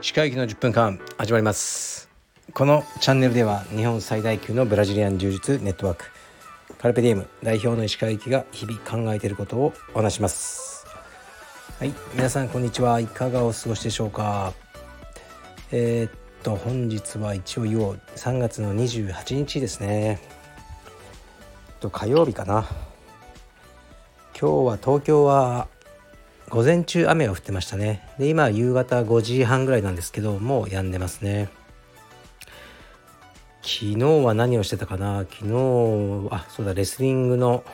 歯科医の10分間始まります。このチャンネルでは日本最大級のブラジリアン柔術ネットワークカルペディエム代表の石川行きが日々考えていることをお話します。はい皆さんこんにちは。いかがお過ごしでしょうか？えー、っと本日は一応言おう。3月の28日ですね。と火曜日かな。今日は東京は午前中雨が降ってましたね。で今夕方5時半ぐらいなんですけどもう止んでますね。昨日は何をしてたかな？昨日あそうだレスリングの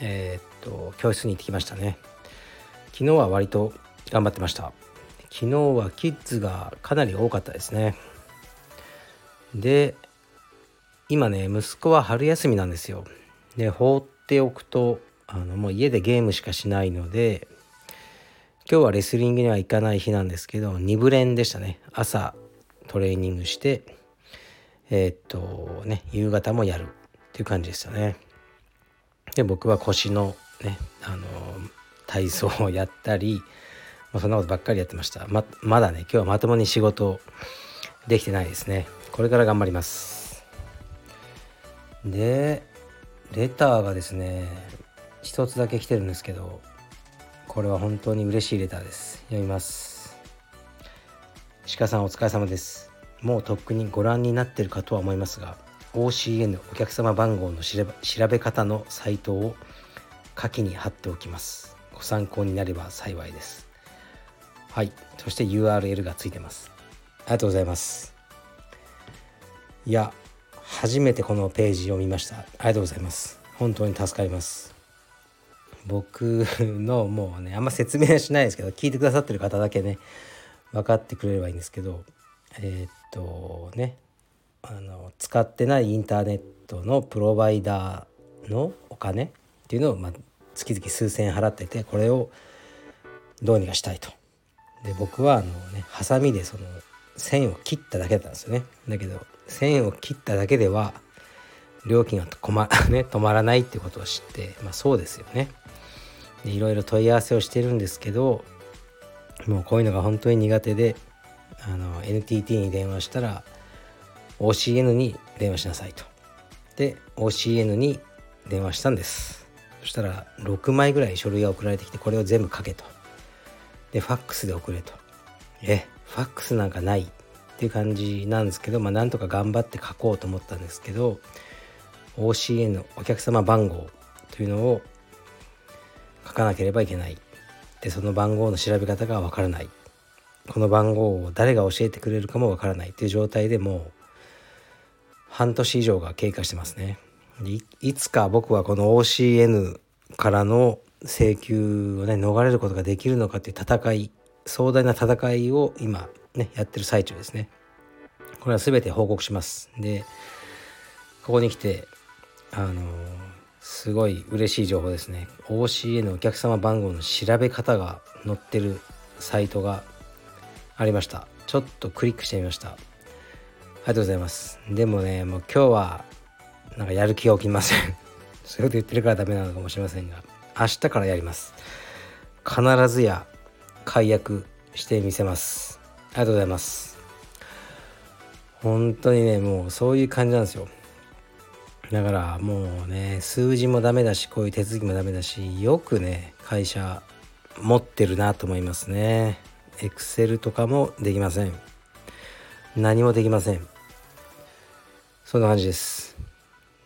えー、っと教室に行ってきましたね。昨日は割と頑張ってました。昨日はキッズがかなり多かったですね。で今ね息子は春休みなんですよ。で放っておくとあのもう家でゲームしかしないので今日はレスリングには行かない日なんですけど2部練でしたね。朝トレーニングしてえー、っとね夕方もやるっていう感じでしたね。で僕は腰のねあの体操をやったり、まあ、そんなことばっかりやってました。ままだね今日はまともに仕事できてないですね。これから頑張ります。でレターがですね一つだけ来てるんですけどこれは本当に嬉しいレターです。読みます。鹿さんお疲れ様です。もうとっくにご覧になってるかとは思いますが OCN お客様番号の調べ方のサイトを下記に貼っておきます。ご参考になれば幸いです。はい。そして URL がついてます。ありがとうございます。いや初めてこのページを見ました。ありがとうございます。本当に助かります。僕のもうねあんま説明はしないですけど聞いてくださってる方だけね分かってくれればいいんですけどえー、っとねあの使ってないインターネットのプロバイダーのお金っていうのを、まあ、月々数千円払っててこれをどうにかしたいと。で僕はあのねハサミでその線を切っただけだったんですよね。だけど線を切っただけでは料金が止ま, ね、止まらないっていうことを知って、まあ、そうですよね。いろいろ問い合わせをしてるんですけどもうこういうのが本当に苦手であの NTT に電話したら OCN に電話しなさいと。で OCN に電話したんです。そしたら6枚ぐらい書類が送られてきてこれを全部書けと。でファックスで送れと。えファックスなんかないっていう感じなんですけどまあなんとか頑張って書こうと思ったんですけど OCN お客様番号というのを書かなければいけない。でその番号の調べ方がわからない。この番号を誰が教えてくれるかもわからないっていう状態でもう半年以上が経過してますね。いつか僕はこの OCN からの請求をね逃れることができるのかっていう戦い壮大な戦いを今ねやってる最中ですね。これは全て報告します。でここに来てあのすごい嬉しい情報ですね。OCA のお客様番号の調べ方が載ってるサイトがありました。ちょっとクリックしてみました。ありがとうございます。でもねもう今日はなんかやる気が起きません。そういうこと言ってるからダメなのかもしれませんが明日からやります。必ずや解約してみせます。ありがとうございます。本当にねもうそういう感じなんですよ。だからもうね数字もダメだしこういう手続きもダメだしよくね会社持ってるなと思いますね。エクセルとかもできません。何もできません。そんな感じです。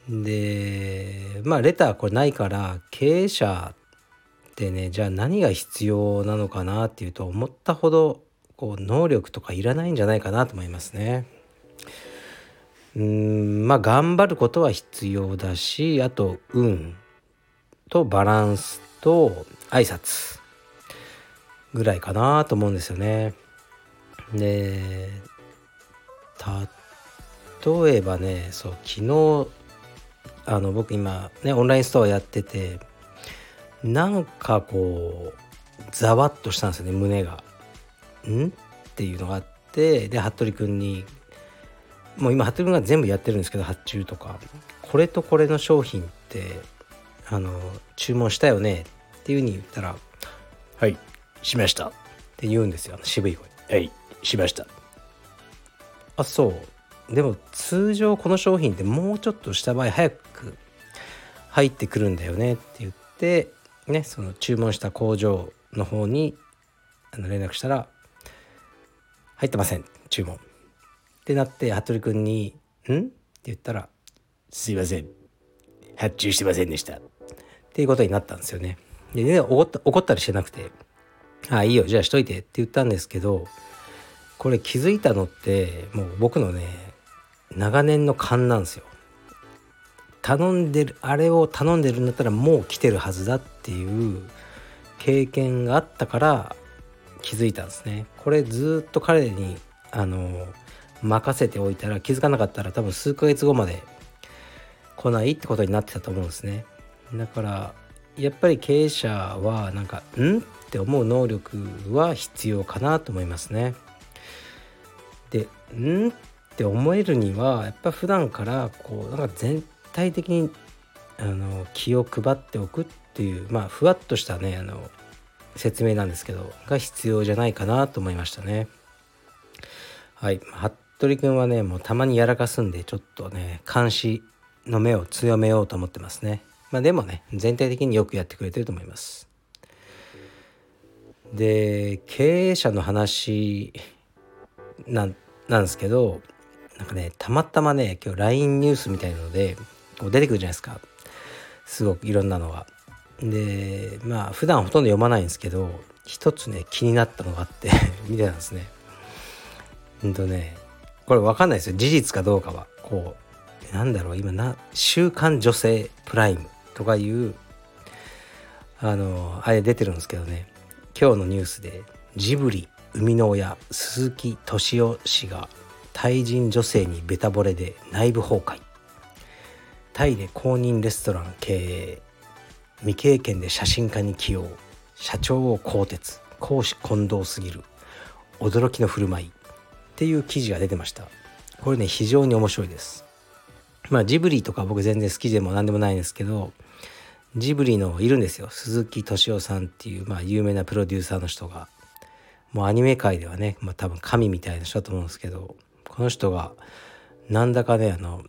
でまあレターこれないから経営者ってねじゃあ何が必要なのかなっていうと思ったほどこう能力とかいらないんじゃないかなと思いますね。うんまあ頑張ることは必要だしあと運とバランスと挨拶ぐらいかなと思うんですよね。で例えばねそう昨日あの僕今ねオンラインストアやっててなんかこうざわっとしたんですよね胸が。ん？っていうのがあってで服部君にもう今服部君が全部やってるんですけど発注とか。これとこれの商品ってあの注文したよねっていうふうに言ったら「はい。しました」って言うんですよ。渋い声「はい。しました」あそう。でも通常この商品ってもうちょっとした場合早く入ってくるんだよねって言ってねその注文した工場の方にあの連絡したら「入ってません。注文」ってなって服部君に「ん?」って言ったら「すいません発注してませんでした」っていうことになったんですよね。でね怒った怒ったりしてなくて「ああいいよじゃあしといて」って言ったんですけどこれ気づいたのってもう僕のね長年の勘なんですよ。頼んでるあれを頼んでるんだったらもう来てるはずだっていう経験があったから気づいたんですね。これずっと彼にあの任せておいたら気づかなかったら多分数ヶ月後まで来ないってことになってたと思うんですね。だからやっぱり経営者はなんか「ん?」って思う能力は必要かなと思いますね。で「ん?」って思えるにはやっぱ普段からこうなんか全体的にあの気を配っておくっていうまあふわっとしたねあの説明なんですけどが必要じゃないかなと思いましたね。はい、服部君はねもうたまにやらかすんでちょっとね監視の目を強めようと思ってますね。まあでもね全体的によくやってくれてると思います。で経営者の話なんなんですけどなんかねたまたまね今日 LINE ニュースみたいなのでこう出てくるじゃないですかすごくいろんなのが。でまあ普段ほとんど読まないんですけど一つね気になったのがあって 見てたんですね。うんとねこれ分かんないですよ。事実かどうかは。こうなんだろう。今な「週刊女性プライム」とかいうあのあれ出てるんですけどね。今日のニュースでジブリ生みの親鈴木敏夫氏がタイ人女性にベタ惚れで内部崩壊。タイで公認レストラン経営。未経験で写真家に起用。社長を更迭。公私混同すぎる。驚きの振る舞い。っていう記事が出てました。これね非常に面白いです。まあジブリとか僕全然好きでも何でもないんですけどジブリのいるんですよ。鈴木敏夫さんっていう、まあ、有名なプロデューサーの人が。もうアニメ界ではね、まあ、多分神みたいな人だと思うんですけどこの人がなんだかねあの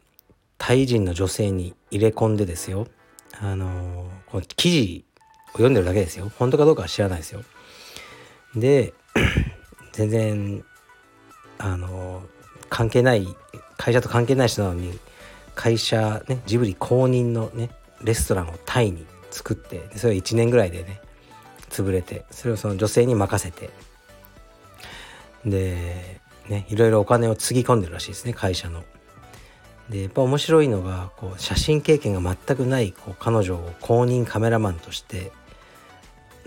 タイ人の女性に入れ込んでですよ。あのこの記事を読んでるだけですよ。本当かどうかは知らないですよ。で 全然あの関係ない会社と関係ない人なのに会社ねジブリ公認のねレストランをタイに作ってそれを1年ぐらいでね潰れてそれをその女性に任せてでねいろいろお金をつぎ込んでるらしいですね会社の。でやっぱ面白いのがこう写真経験が全くないこう彼女を公認カメラマンとして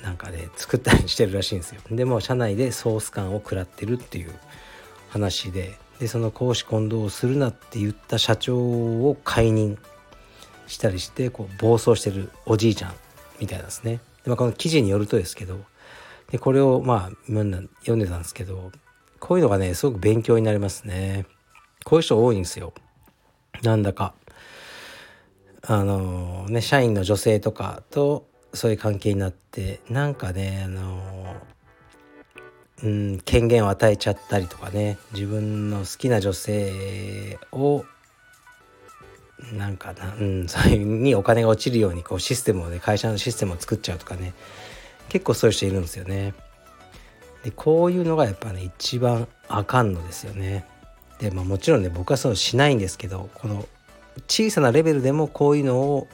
なんかね作ったりしてるらしいんですよ。でも社内でソース感を食らってるっていう話ででその公私混同をするなって言った社長を解任したりしてこう暴走してるおじいちゃんみたいなんですね。でまあ、この記事によるとですけどでこれをまあ読んでたんですけどこういうのがねすごく勉強になりますね。こういう人多いんですよ。なんだかあのね社員の女性とかとそういう関係になってなんかねあのうん、権限を与えちゃったりとかね自分の好きな女性をなんかな、うん、そういうにお金が落ちるようにこうシステムをね会社のシステムを作っちゃうとかね結構そういう人いるんですよね。でこういうのがやっぱね一番あかんのですよね。でまあもちろんね僕はそうしないんですけどこの小さなレベルでもこういうのを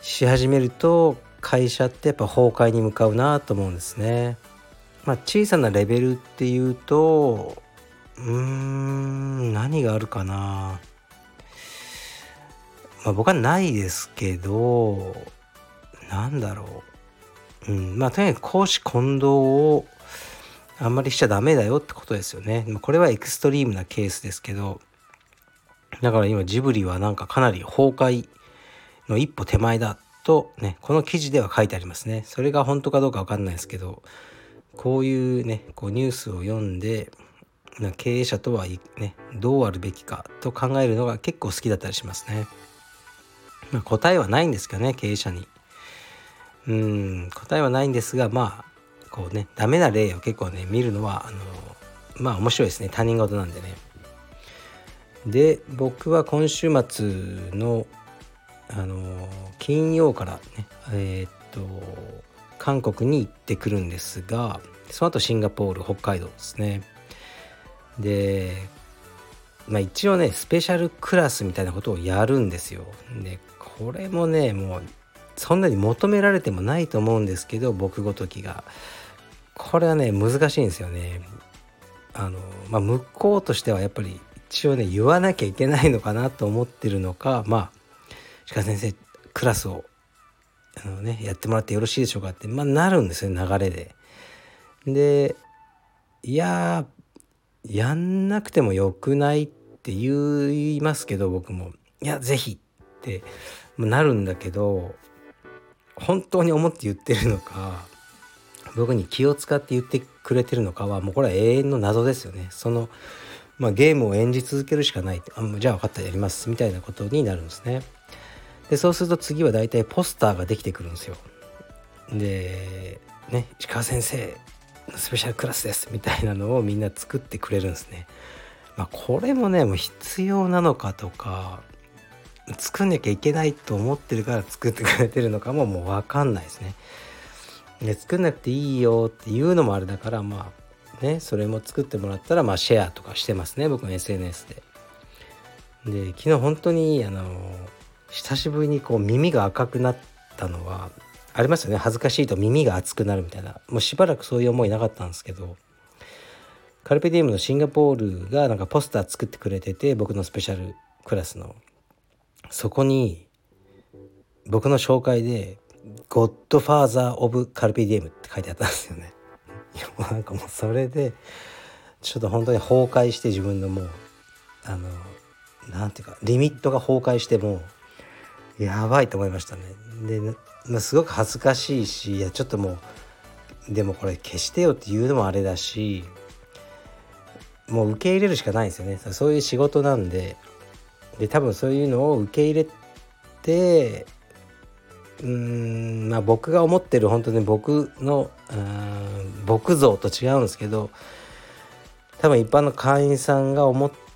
し始めると会社ってやっぱ崩壊に向かうなと思うんですね。まあ小さなレベルっていうとうーん何があるかな。まあ僕はないですけどなんだろう。うん、まあとにかく公私混同をあんまりしちゃダメだよってことですよね。これはエクストリームなケースですけど、だから今ジブリはなんかかなり崩壊の一歩手前だとね、この記事では書いてありますね。それが本当かどうかわかんないですけど、こういうね、こうニュースを読んで、経営者とはね、どうあるべきかと考えるのが結構好きだったりしますね。まあ、答えはないんですかね経営者に。うん答えはないんですがまあこうねダメな例を結構ね見るのはあのまあ面白いですね。他人事なんでね。で僕は今週末のあの金曜からねえー、っと韓国に行ってくるんですがその後シンガポール北海道ですね。でまあ一応ねスペシャルクラスみたいなことをやるんですよ。でこれもねもうそんなに求められてもないと思うんですけど僕ごときが。これはね難しいんですよね。あのまあ向こうとしてはやっぱり一応ね言わなきゃいけないのかなと思ってるのかまあ鹿先生クラスをあの、ね、やってもらってよろしいでしょうかって、まあ、なるんですよ流れで。でいややんなくてもよくないって言いますけど僕もいや是非ってなるんだけど本当に思って言ってるのか僕に気を使って言ってくれてるのかはもうこれは永遠の謎ですよね。そのまあ、ゲームを演じ続けるしかないあじゃあ分かったやりますみたいなことになるんですね。でそうすると次は大体ポスターができてくるんですよ。でね石川先生スペシャルクラスですみたいなのをみんな作ってくれるんですね。まあ、これもねもう必要なのかとか作んなきゃいけないと思ってるから作ってくれてるのかももう分かんないですね。で作んなくていいよっていうのもあれだからまあねそれも作ってもらったらまあシェアとかしてますね僕の SNS で。で昨日本当にあの久しぶりにこう耳が赤くなったのはありますよね。恥ずかしいと耳が熱くなるみたいな。もうしばらくそういう思いなかったんですけどカルペディウムのシンガポールがなんかポスター作ってくれてて僕のスペシャルクラスの。そこに僕の紹介で「ゴッドファーザー・オブ・カルペディウム」って書いてあったんですよね。いやなんかもうそれでちょっと本当に崩壊して自分のもうあのなんていうかリミットが崩壊してもうやばいと思いましたね。で、まあ、すごく恥ずかしいしいやちょっともうでもこれ消してよって言うのもあれだしもう受け入れるしかないんですよねそういう仕事なんでで多分そういうのを受け入れてうんまあ僕が思ってる本当に僕の僕像と違うんですけど多分一般の会員さんが思って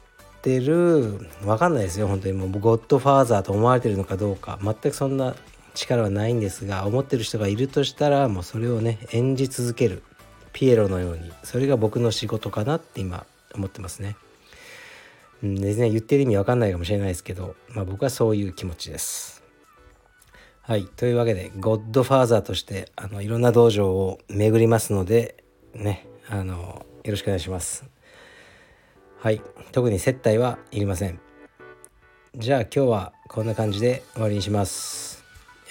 ってる分かんないですよ本当にもうゴッドファーザーと思われてるのかどうか全くそんな力はないんですが思ってる人がいるとしたらもうそれをね演じ続けるピエロのようにそれが僕の仕事かなって今思ってますね。うん全然言ってる意味わかんないかもしれないですけど、まあ、僕はそういう気持ちです。はいというわけでゴッドファーザーとしてあのいろんな道場を巡りますのでねあのよろしくお願いします。はい。特に接待はいりません。じゃあ今日はこんな感じで終わりにします。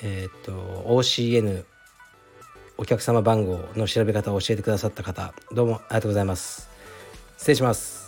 えっ、と OCN お客様番号の調べ方を教えてくださった方どうもありがとうございます。失礼します。